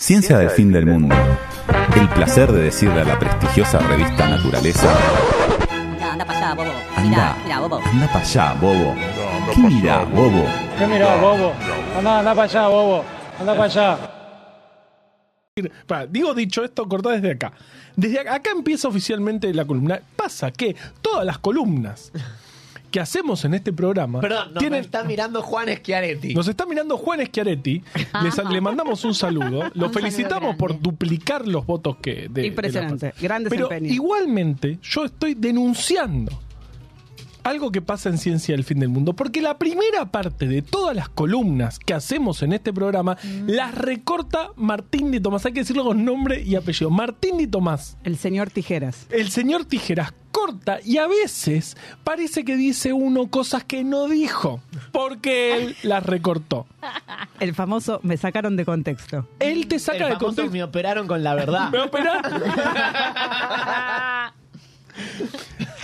Ciencia del fin del mundo. El placer de decirle a la prestigiosa revista Naturaleza. Anda, anda para allá, bobo. Anda, Mira, mira, bobo. anda para allá, bobo. ¿Qué mirá, bobo? ¿Qué mirá, bobo? Anda, anda para allá, bobo. Anda para allá. Digo dicho esto, cortá desde acá. Desde acá, acá empieza oficialmente la columna. Pasa que todas las columnas que hacemos en este programa Perdón, nos tienen, está mirando Juan Schiaretti. nos está mirando Juan Schiaretti. Les- le mandamos un saludo. Lo Un felicitamos saludo por duplicar los votos que de, Impresionante. de la- Pero desempeño. igualmente yo estoy denunciando algo que pasa en Ciencia del Fin del Mundo, porque la primera parte de todas las columnas que hacemos en este programa las recorta Martín de Tomás. Hay que decirlo con nombre y apellido. Martín de Tomás. El señor Tijeras. El señor Tijeras corta y a veces parece que dice uno cosas que no dijo, porque él las recortó. El famoso me sacaron de contexto. Él te saca El de contexto. me operaron con la verdad. ¿Me va a operar?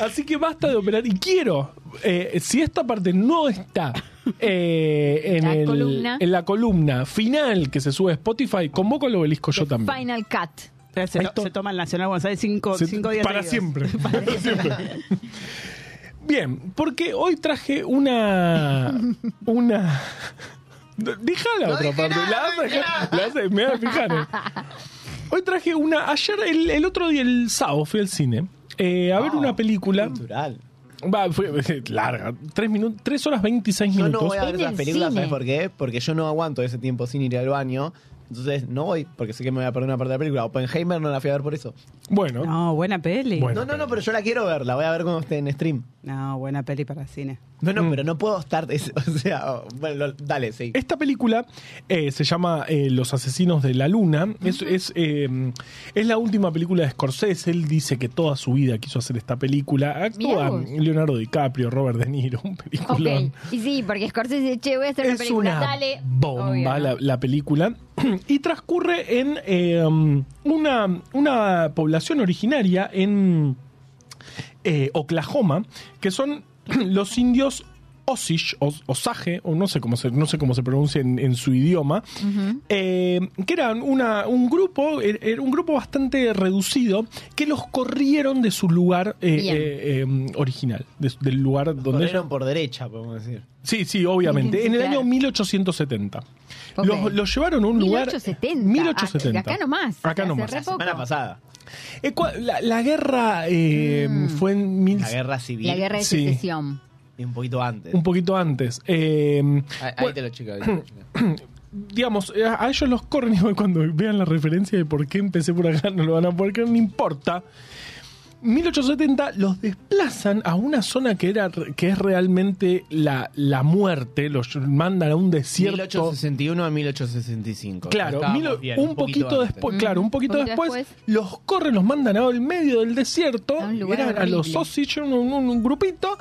Así que basta de operar. Y quiero, eh, si esta parte no está eh, en, La el- columna. en la columna final que se sube a Spotify, convoco al obelisco yo también. Final Cut. Se, toma el Nacional Buenos Aires cinco, Se- cinco días para siempre. Para siempre. Bien, porque hoy traje una. Una. Deja la otra parte. nada, la dejar- me voy a fijar. Hoy traje una. Ayer, el, el otro día, el sábado, fui al cine eh, a ver una película. Cultural. Va, fue larga. Tres, minutos, tres horas 26 Yo minutos. no voy a ver el películas. ¿sabes por qué? Porque yo no aguanto ese tiempo sin ir al baño. Entonces no voy, porque sé que me voy a perder una parte de la película. Oppenheimer no la fui a ver por eso. Bueno, No, buena peli. No, no, no, pero yo la quiero ver. La voy a ver cuando esté en stream. No, buena peli para cine. No, no, Mm. pero no puedo estar. es- o sea, oh, bueno, lo- dale, sí. Esta película eh, se llama eh, Los Asesinos de la Luna. Es, es, eh, es la última película de Scorsese. Él dice que toda su vida quiso hacer esta película. Actúa vos. Leonardo DiCaprio, Robert De Niro, un Ok. peliculón. Y sí, porque Scorsese dice, che, voy a hacer una Es película. una Dale. bomba Obvio, ¿no? la, la película. y transcurre en eh, um, una, una población originaria en eh, Oklahoma, que son los indios Osage, o Osage, o no sé cómo se, no sé cómo se pronuncia en, en su idioma, eh, que eran una, un grupo, er- era un grupo bastante reducido, que los corrieron de su lugar eh, eh, eh, original, de- del lugar donde ellos Corrieron por derecha, podemos decir. Sí, sí, obviamente. En el año 1870. Los, los llevaron a un lugar. 1870. 1870. Acá nomás. Acá nomás. poco. Semana pasada. Eh, la, la guerra eh, fue en mil, La guerra civil. La guerra de Sí. secesión. Y un poquito antes. un poquito antes. Eh, Ahí, ahí bueno, te lo chico. ahí te lo chico. digamos, eh, a ellos los corren cuando vean la referencia de por qué empecé por acá no lo van a poder creer, no importa. 1870 los desplazan a una zona que era que es realmente la, la muerte, los mandan a un desierto. 1861 a 1865. Claro, mil- bien, un, poquito, antes. después, claro, un poquito, poquito después, después. los corren, los mandan al medio del desierto, A un eran a los. Osage, un, un- un grupito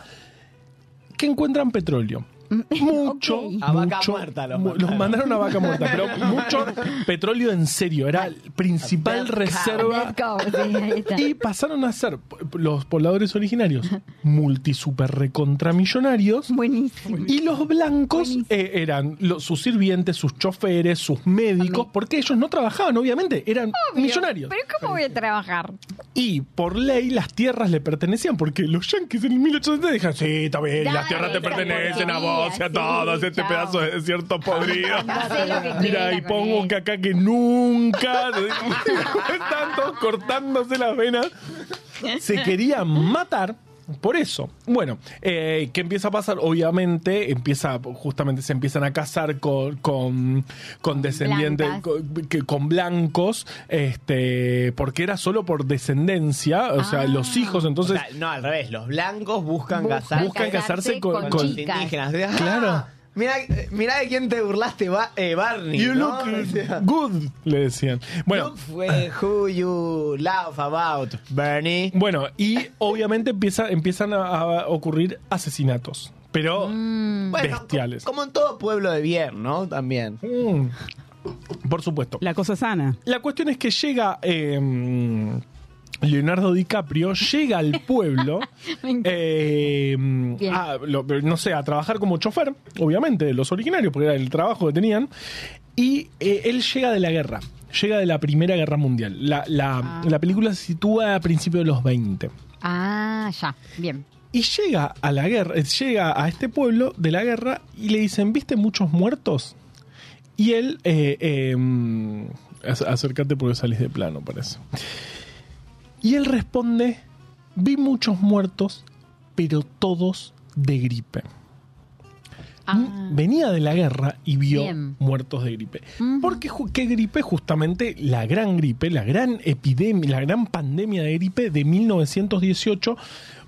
que encuentran petróleo. Mucho, Ok. A vaca mucho, muerta los mandaron. mandaron a vaca muerta, pero mucho petróleo en serio, era la principal reserva. Cow, sí. Y pasaron a ser los pobladores originarios multi super recontramillonarios Buenísimo. y los blancos eh, eran los- sus sirvientes, sus choferes, sus médicos, porque ellos no trabajaban, obviamente, eran millonarios. Pero ¿cómo voy a trabajar? Y por ley las tierras le pertenecían, porque los yanquis en el 1870 dijeron, sí, está bien, las tierras te pertenecen a vos y a todos, este chao. pedazo de desierto podrido. Mira, y pongo que acá que nunca, están todos cortándose las venas. Se querían matar. Por eso. Bueno, eh, ¿qué empieza a pasar? Obviamente, empieza, justamente se empiezan a casar con, con, con descendientes, con, que- con blancos, este, porque era solo por descendencia, o sea, Ah. los hijos, O entonces, sea, no, al revés. Los blancos buscan, Buscan casarse buscan casarse con, con con con- los indígenas. Ah, Claro. Mira, mira de quién te burlaste, Ba- eh, Barney. You ¿no? look good, le decían. Bueno, look fue who you laugh about, Bernie. Bueno, y obviamente empieza, empiezan a, a ocurrir asesinatos, pero Mm. Bueno, bestiales. Como en todo pueblo de bien, ¿no? También. Mm. Por supuesto. La cosa sana. La cuestión es que llega eh, Leonardo DiCaprio, llega al pueblo, eh, a, lo- no sé, a trabajar como chofer, obviamente, de los originarios, porque era el trabajo que tenían, y eh, él llega de la guerra. llega de la Primera Guerra Mundial. La, la- Ah. la película se sitúa a principios de los 20. Ah, ya. Bien. Y llega a la guerra, eh, llega a este pueblo de la guerra y le dicen, ¿viste muchos muertos? Y él, eh, ac- acércate porque salís de plano, parece. Y él responde, vi muchos muertos, pero todos de gripe. Ah. Venía de la guerra y vio Bien. muertos de gripe. Ujú. Porque qué gripe, justamente la gran gripe, la gran epidemia, la gran pandemia de gripe de 1918,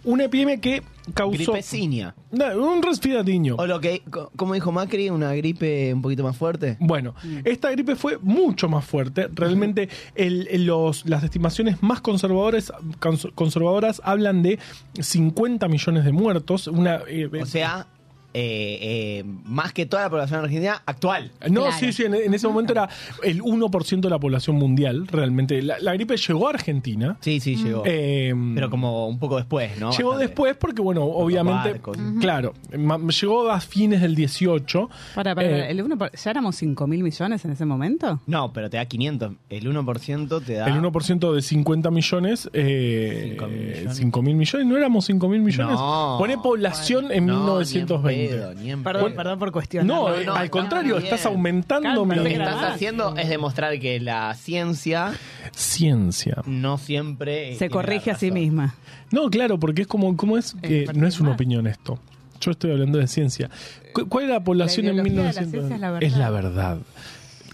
una epidemia que causó Gripecinia. No, un resfriadiño. O lo que, co- como dijo Macri, una gripe un poquito más fuerte. Bueno, esta gripe fue mucho más fuerte. Realmente el- el- los, las estimaciones más conservadoras, cons- conservadoras hablan de 50 millones de muertos. Una, eh, O sea, eh, eh, más que toda la población argentina actual. No, Claro. sí, sí, en, en ese momento era el 1% de la población mundial, realmente. La, la gripe llegó a Argentina. Sí, sí, llegó. eh, Pero como un poco después, ¿no? Llegó Bastante. después porque, bueno, obviamente, barcos. claro, llegó a fines del 18. Para, para, Eh, el uno por- ¿Ya éramos 5 mil millones en ese momento? No, pero te da 500. El 1% te da... El 1% de 50 millones, eh, 5.000 millones. 5 mil millones, ¿no éramos 5 mil millones? No. Pone población en No, 1920. Ni en pedo, ni en Perdón, pedo. perdón por cuestionar. no, No, no, al contrario, bien. estás aumentando Calma, Lo mi que estás haciendo es demostrar que la ciencia ciencia. no siempre... Se corrige la a sí misma. No, claro, porque es como, ¿cómo es? Que Eh, no es una opinión esto. Yo estoy hablando de ciencia. ¿Cu- ¿Cuál es la población La en ideología de la 1900? ciencia es la Es la verdad.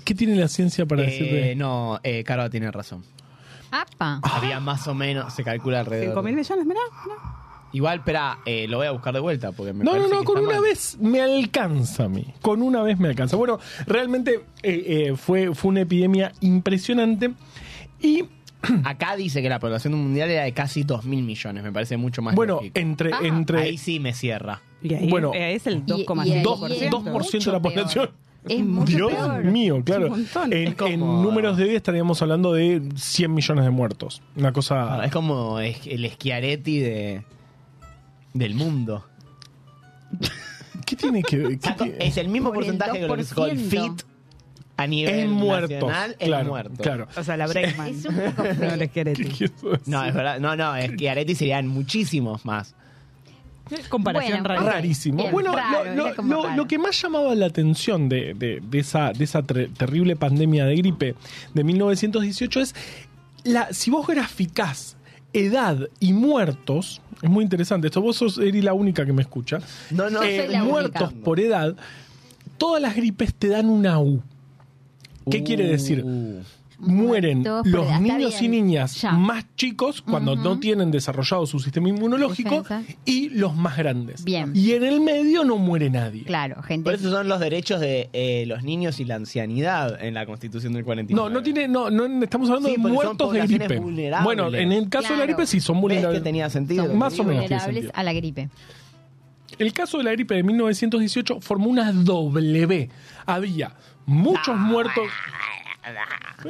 ¿Qué tiene la ciencia para decir Eh, de- no, eh, Caro tiene razón. Apa. Había más o menos, se calcula alrededor. 5 mil millones, mirá. mirá. Igual, espera, eh, lo voy a buscar de vuelta porque me No, no, no, con una mal. vez me alcanza a mí. Con una vez me alcanza. Bueno, realmente eh, eh, fue, fue una epidemia impresionante. Y Acá dice que la población mundial era de casi 2 mil millones. Me parece mucho más bueno, lógico. entre, Ah. entre Ahí sí me cierra. Y ahí Bueno. es el Y- y ahí 2,5%. es 2% de la mucho peor. población. Es mucho Dios peor. mío, claro. Es. En, como- en números de vida estaríamos hablando de 100 millones de muertos. Una cosa. Es como el Schiaretti de, del mundo. ¿Qué tiene que ver? O sea, ¿Qué tiene- es el mismo Por el porcentaje que lo que se 2%. el FIT a nivel nacional en Claro, muertos. claro. O sea, la. Es un poco No, feo. el Schiaretti. ¿Qué quiso decir? No, es verdad. No, no, es Schiaretti serían muchísimos más. Comparación Bueno, rara. rarísimo. Bien bueno, raro, lo, era lo- como lo- raro. lo que más llamaba la atención de, de- de esa, de esa tre- terrible pandemia de gripe de 1918 es la, si vos graficás edad y muertos, es muy interesante esto, vos sos Eri la única que me escucha, No, no, eh, soy la muertos única. por edad, todas las gripes te dan una U. ¿Qué Uh, quiere decir? Mueren Muertos los niños y niñas Ya. más chicos cuando no tienen desarrollado su sistema inmunológico Defensa. y los más grandes. Bien. Y en el medio no muere nadie. Claro, gente. Por eso son los derechos de eh, los niños y la ancianidad en la Constitución del 49. No, no tiene, no, no estamos hablando Sí, de muertos de gripe. vulnerables. Bueno, en el caso de la gripe sí son ¿Ves vulnerables. que tenía sentido? son más o menos vulnerables a la gripe. El caso de la gripe de 1918 formó una W. Había muchos muertos.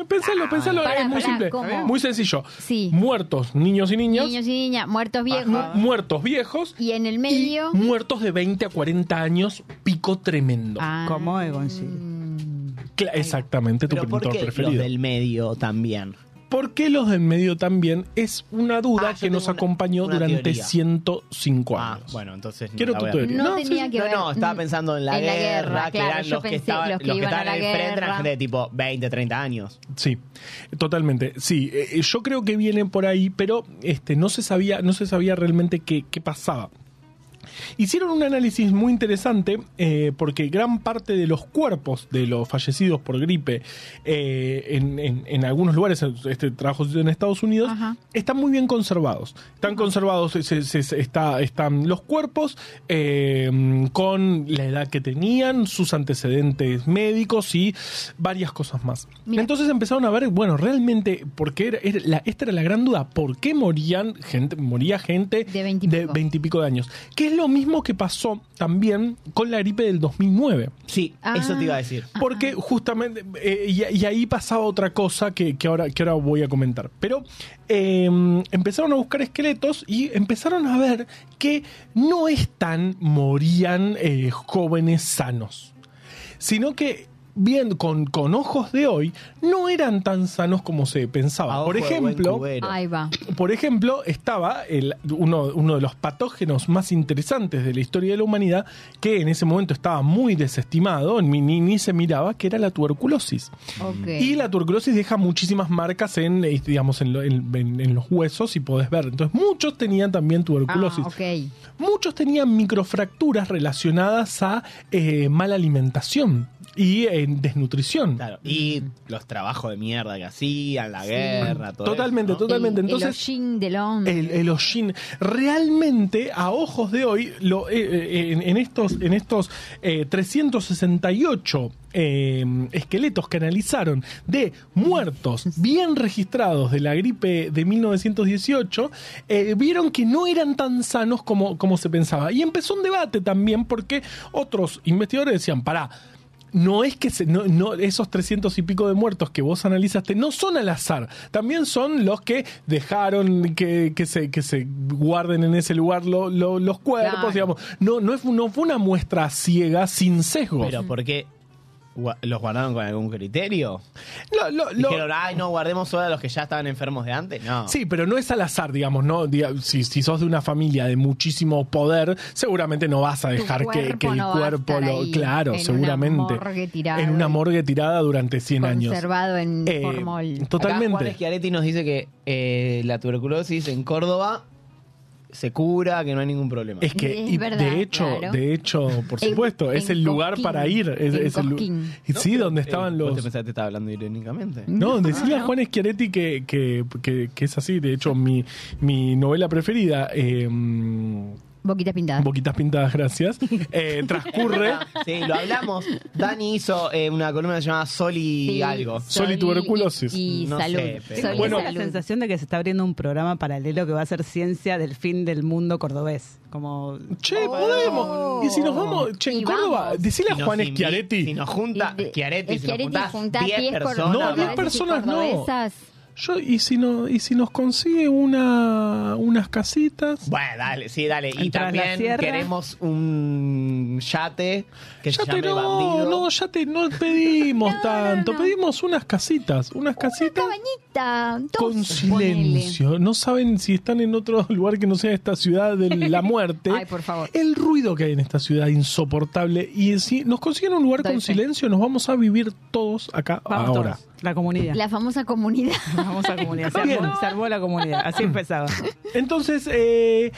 Pensalo, pensalo, Pará, es muy pará, simple, ¿cómo? muy sencillo. Sí. Muertos, niños y niñas, Niños y niñas, muertos viejos. mu- muertos viejos Y en el y medio. muertos de 20 a 40 años, pico tremendo. Ah, Como Egon, sí. Exactamente tu Pero ¿por pintor qué los preferido. del medio también? ¿Por qué los del medio también? Es una duda Ah, que nos una- acompañó una durante teoría. 105 Ah, años. bueno, entonces no Quiero tu teoría. No, tenía sí. que No, ver. no, estaba mm, pensando en la, en la guerra, guerra, que claro, eran los que estaban, los que los estaban la al frente eran gente de tipo 20, 30 años. Sí, totalmente. Sí, eh, yo creo que viene por ahí, pero este, no se sabía, no se sabía realmente qué, qué pasaba. Hicieron un análisis muy interesante eh, porque gran parte de los cuerpos de los fallecidos por gripe eh, en, en- en algunos lugares, este trabajo en Estados Unidos, Ajá. están muy bien conservados. Están conservados, se- se- se- está, están los cuerpos eh, con la edad que tenían, sus antecedentes médicos y varias cosas más. Mira. Entonces empezaron a ver, bueno, realmente, porque era, era la- esta era la gran duda, ¿por qué morían gente, moría gente De 20 y de pico. 20 y pico de años? Que es lo mismo que pasó también con la gripe del 2009. Sí, Ah. eso te iba a decir. Porque justamente, eh, y, y ahí pasaba otra cosa que, que ahora, que ahora voy a comentar. Pero eh, empezaron a buscar esqueletos y empezaron a ver que no es tan morían eh, jóvenes sanos, sino que viendo con, con ojos de hoy, no eran tan sanos como se pensaba. A Por ejemplo, cubero. Ahí va. por ejemplo, estaba el, uno, uno de los patógenos más interesantes de la historia de la humanidad, que en ese momento estaba muy desestimado, ni, ni, ni se miraba, que era la tuberculosis. Y la tuberculosis deja muchísimas marcas en, eh, digamos, en, lo- en- en- en los huesos y podés ver. Entonces, muchos tenían también tuberculosis. Ah. Muchos tenían microfracturas relacionadas a eh, mala alimentación y eh, desnutrición. Claro, y los trabajos de mierda que hacían, la guerra, todo Totalmente, eso, ¿no? totalmente. El, Entonces, el hollín del hombre. el, el hollín. Realmente, a ojos de hoy, lo, eh, eh, en, en estos, en estos eh, 368 eh, esqueletos que analizaron de muertos bien registrados de la gripe de 1918, eh, vieron que no eran tan sanos como, como se pensaba. Y empezó un debate también porque otros investigadores decían, pará, no es que se- no, no, esos 300 y pico de muertos que vos analizaste no son al azar, también son los que dejaron que, que se, que se guarden en ese lugar lo- lo- los cuerpos, Claro. digamos. No, no, es, no fue una muestra ciega sin sesgos. Pero ¿por qué gua- los guardaron con algún criterio? Lo- lo- lo- Dijeron, ay, no, guardemos solo a los que ya estaban enfermos de antes. No. Sí, pero no es al azar, digamos, ¿no? Si, si sos de una familia de muchísimo poder, seguramente no vas a dejar que, el no cuerpo lo. ahí Claro, en una seguramente. morgue tirado en una morgue tirada durante 100 años. Conservado en Eh, formol. Acá Totalmente. Juan Schiaretti nos dice que eh, la tuberculosis en Córdoba se cura, que no hay ningún problema. Es que, Es y verdad, de hecho, claro. de hecho, por En- supuesto, es el lugar Cosquín. para ir. Es, el y sí, donde estaban Eh, ¿Vos los. te pensás que te estaba hablando irónicamente? No, decirle a Juan Schiaretti que, que, que- que es así. De hecho, mi, mi novela preferida, eh, Boquitas pintadas. Boquitas Pintadas, gracias, eh, transcurre. Sí, lo hablamos. Dani hizo eh, una columna que se llama Sol y Sí, algo. Sol y tuberculosis. Y, No salud. sé, pero- Sol y Bueno, Tengo la salud. sensación de que se está abriendo un programa paralelo que va a ser ciencia del fin del mundo cordobés. Como Che, podemos. Y si nos vamos, che, en Y Córdoba, vamos. decile a Si nos Juan invi- Schiaretti. Si nos junta, Y de- Schiaretti, si nos Schiaretti juntás junta 10 10 personas. No, vamos. 10 personas no. cordobesas. Yo, y si no, y si nos consigue una unas casitas. Bueno, dale, sí, dale. Y también queremos un yate que Ya se te llame no, Bandido. no, ya te no pedimos No, tanto, no, no. pedimos unas casitas, unas casitas Cabañita. dos, con ponele. silencio. No saben si están en otro lugar que no sea esta ciudad de la muerte. Ay, por favor. El ruido que hay en esta ciudad es insoportable. Y si nos consiguen un lugar Doy con fe. silencio, nos vamos a vivir todos acá vamos ahora. todos, la comunidad. La famosa comunidad. Vamos a comunidad. Se Bien. armó, se armó la comunidad. Así empezaba. Entonces, eh,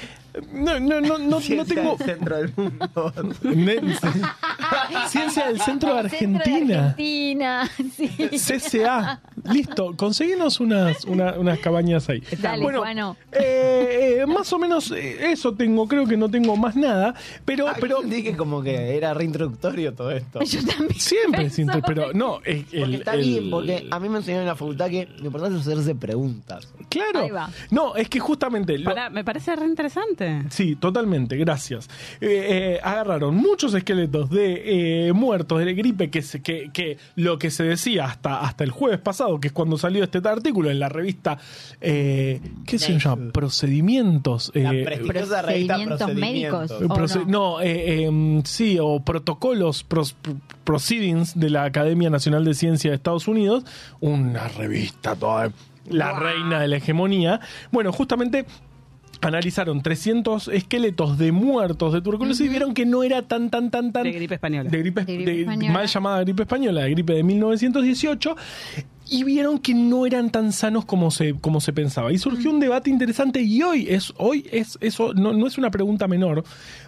no, no, no, no, no Ciencia tengo. del centro del mundo. Ne- Ciencia del Centro de Centro Argentina. Argentina. Sí. CCA. Listo, conseguimos unas, una- unas cabañas ahí. Dale, bueno, Juano. eh, eh, más o menos eh, eso tengo, creo que no tengo más nada, pero, pero Pero dije como que era reintroductorio todo esto. Yo también. siempre es pero no, es Porque está el- bien, porque a mí me enseñaron en la facultad que lo importante es hacerse preguntas. claro, Ahí va. no, es que justamente lo- Pará, me parece re interesante. Sí, totalmente, gracias. Eh, eh, agarraron muchos esqueletos de eh, muertos de gripe que, se, que, que lo que se decía hasta, hasta el jueves pasado, que es cuando salió este artículo en la revista, eh, ¿qué se llama? Procedimientos. La prestigiosa revista procedimientos Procedimientos. médicos. ¿O Proce- no? no, eh, eh, sí, o protocolos, pros- proceedings de la Academia Nacional de Ciencia de Estados Unidos, una revista toda, la reina de la hegemonía. Bueno, justamente analizaron 300 esqueletos de muertos de tuberculosis y vieron que no era tan, tan, tan, tan... De gripe española. De gripe, De gripe de- española. mal llamada gripe española, de gripe de 1918, y vieron que no eran tan sanos como se, como se pensaba. Y surgió un debate interesante y hoy es, hoy es eso, no, no es una pregunta menor,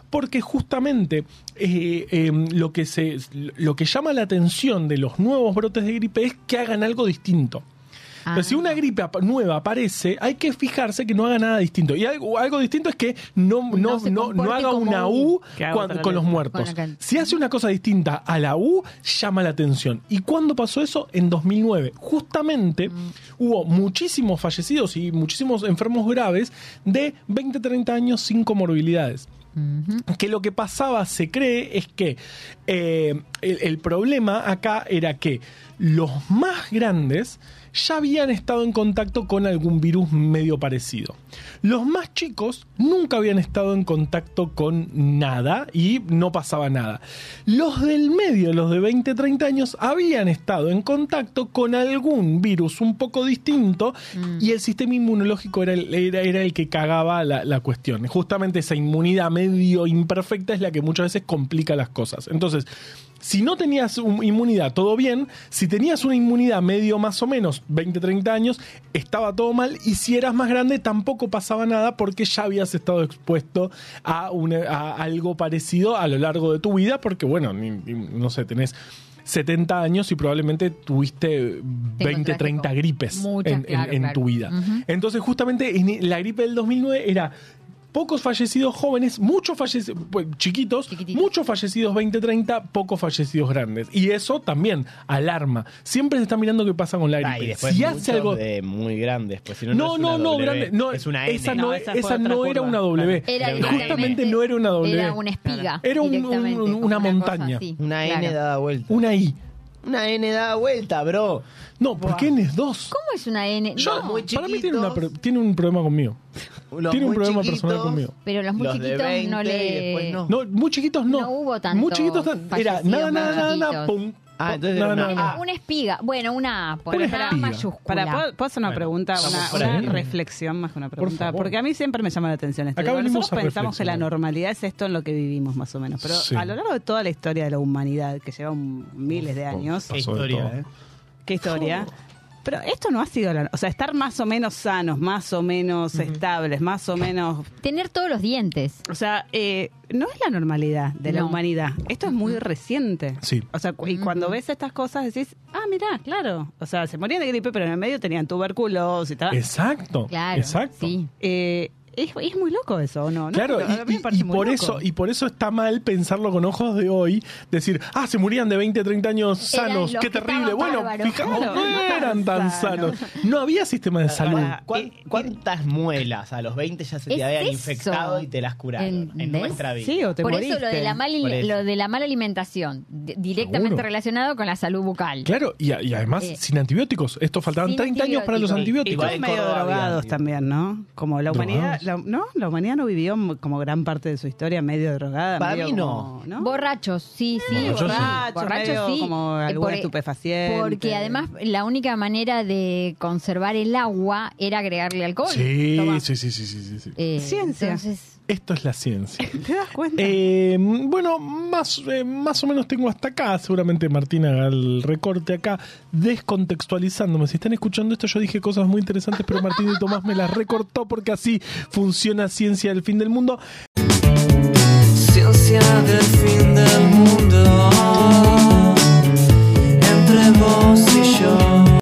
porque justamente eh, eh, lo, que se, lo que llama la atención de los nuevos brotes de gripe es que hagan algo distinto. Pero si Ah. una gripe ap- nueva aparece, hay que fijarse que no haga nada distinto. Y algo, algo distinto es que no, no, No no, haga una U. Cuando- con los muertos. Si hace una cosa distinta a la U, llama la atención. ¿Y cuándo pasó eso? En 2009. Justamente hubo muchísimos fallecidos y muchísimos enfermos graves de 20, 30 años sin comorbilidades que lo que pasaba, se cree, es que eh, el, el problema acá era que los más grandes ya habían estado en contacto con algún virus medio parecido. Los más chicos nunca habían estado en contacto con nada y no pasaba nada. Los del medio, los de 20, 30 años, habían estado en contacto con algún virus un poco distinto y el sistema inmunológico era el, era, era el que cagaba la, la cuestión. Justamente esa inmunidad medio imperfecta es la que muchas veces complica las cosas. Entonces, si no tenías un- inmunidad, todo bien. Si tenías una inmunidad medio más o menos, 20, 30 años, estaba todo mal. Y si eras más grande, tampoco pasaba nada porque ya habías estado expuesto a, una- a algo parecido a lo largo de tu vida. Porque, bueno, ni- ni- no sé, tenés 70 años y probablemente tuviste 20, 30 contraje gripes muchas, en, en- claro, en claro. tu vida. Entonces, justamente en la gripe del 2009 era pocos fallecidos jóvenes, muchos fallecidos chiquitos, muchos fallecidos 20, 30, pocos fallecidos grandes. Y eso también alarma. Siempre se está mirando qué pasa con la gripe. Ah, y después si hace algo de muy grandes, pues si no, no, es no, una no, W, grande. No, es una N. esa no, No, esa no era una W. Era Justamente no era una W. Era una espiga. Era un- un- una cosa montaña. Una N claro. dada vuelta. Una I. Una N dada vuelta, bro. No, ¿por qué N es dos? ¿Cómo es una N? Yo- No, muy para mí tiene, una pro- tiene un problema conmigo. Los tiene un muy problema chiquitos, personal conmigo. pero los muy los de chiquitos 20 no y le... después no. No, muy chiquitos no. No hubo tanto Muy chiquitos tan- era fallecidos nada, nada, nada, nada, chiquitos. pum. Ah, entonces era nada, una. Ah, espiga. Bueno, una A. Una Una A espiga. mayúscula. Para, ¿puedo, puedo hacer una Bueno, pregunta? Una, por reflexión más que una pregunta. Porque a mí siempre me llama la atención esto. Acá Digo, venimos Nosotros a pensamos que la normalidad es esto en lo que vivimos, más o menos. Pero Sí. a lo largo de toda la historia de la humanidad, que lleva un- miles de años, Qué Pasó de historia, eh. ¿qué historia? Pero esto no ha sido la... O sea, estar más o menos sanos, más o menos estables, más o menos... Tener todos los dientes. O sea, eh, no es la normalidad de la humanidad. Esto es muy reciente. Sí. O sea, y cuando ves estas cosas decís, ah, mirá, claro. O sea, se morían de gripe, pero en el medio tenían tuberculosis y tal. Exacto. Claro. Exacto. Sí. Eh, es, es muy loco eso, ¿o ¿no? Claro, y- y, y por loco. eso, y por eso está mal pensarlo con ojos de hoy, decir, ah, se morían de 20, 30 años sanos, qué terrible. Bueno, fijamos, Claro, no no eran tan sanos. sanos. No había sistema de salud. Pará. ¿Cuán- Eh, ¿Cuántas muelas a los 20 ya se te habían eso. infectado y te las curaron en nuestra vida? Sí, o te Por moriste. eso lo de la mala Por eso. lo de la mala alimentación, di- directamente Seguro. relacionado con la salud bucal. Claro, y, y además Eh, sin antibióticos. Esto faltaban sin 30 años para los antibióticos. Y. Igual en medio drogados también, ¿no? Como la humanidad. La- ¿no? La humanidad no vivió como gran parte de su historia medio drogada. Para medio mí no. como- ¿no? Borrachos, sí, sí. Borrachos, sí. Borrachos, Borrachos, medio sí. como Eh, algún por- estupefaciente. Porque además la única manera de conservar el agua era agregarle alcohol. Sí, Toma. sí, sí, sí, sí, sí, sí. Eh, Ciencia. Entonces, Esto es la ciencia. ¿Te das cuenta? Eh, bueno, más, eh, más o menos tengo hasta acá. Seguramente Martín haga el recorte acá, descontextualizándome. Si están escuchando esto, yo dije cosas muy interesantes, pero Martín y Tomás me las recortó porque así funciona Ciencia del Fin del Mundo. Ciencia del fin del mundo.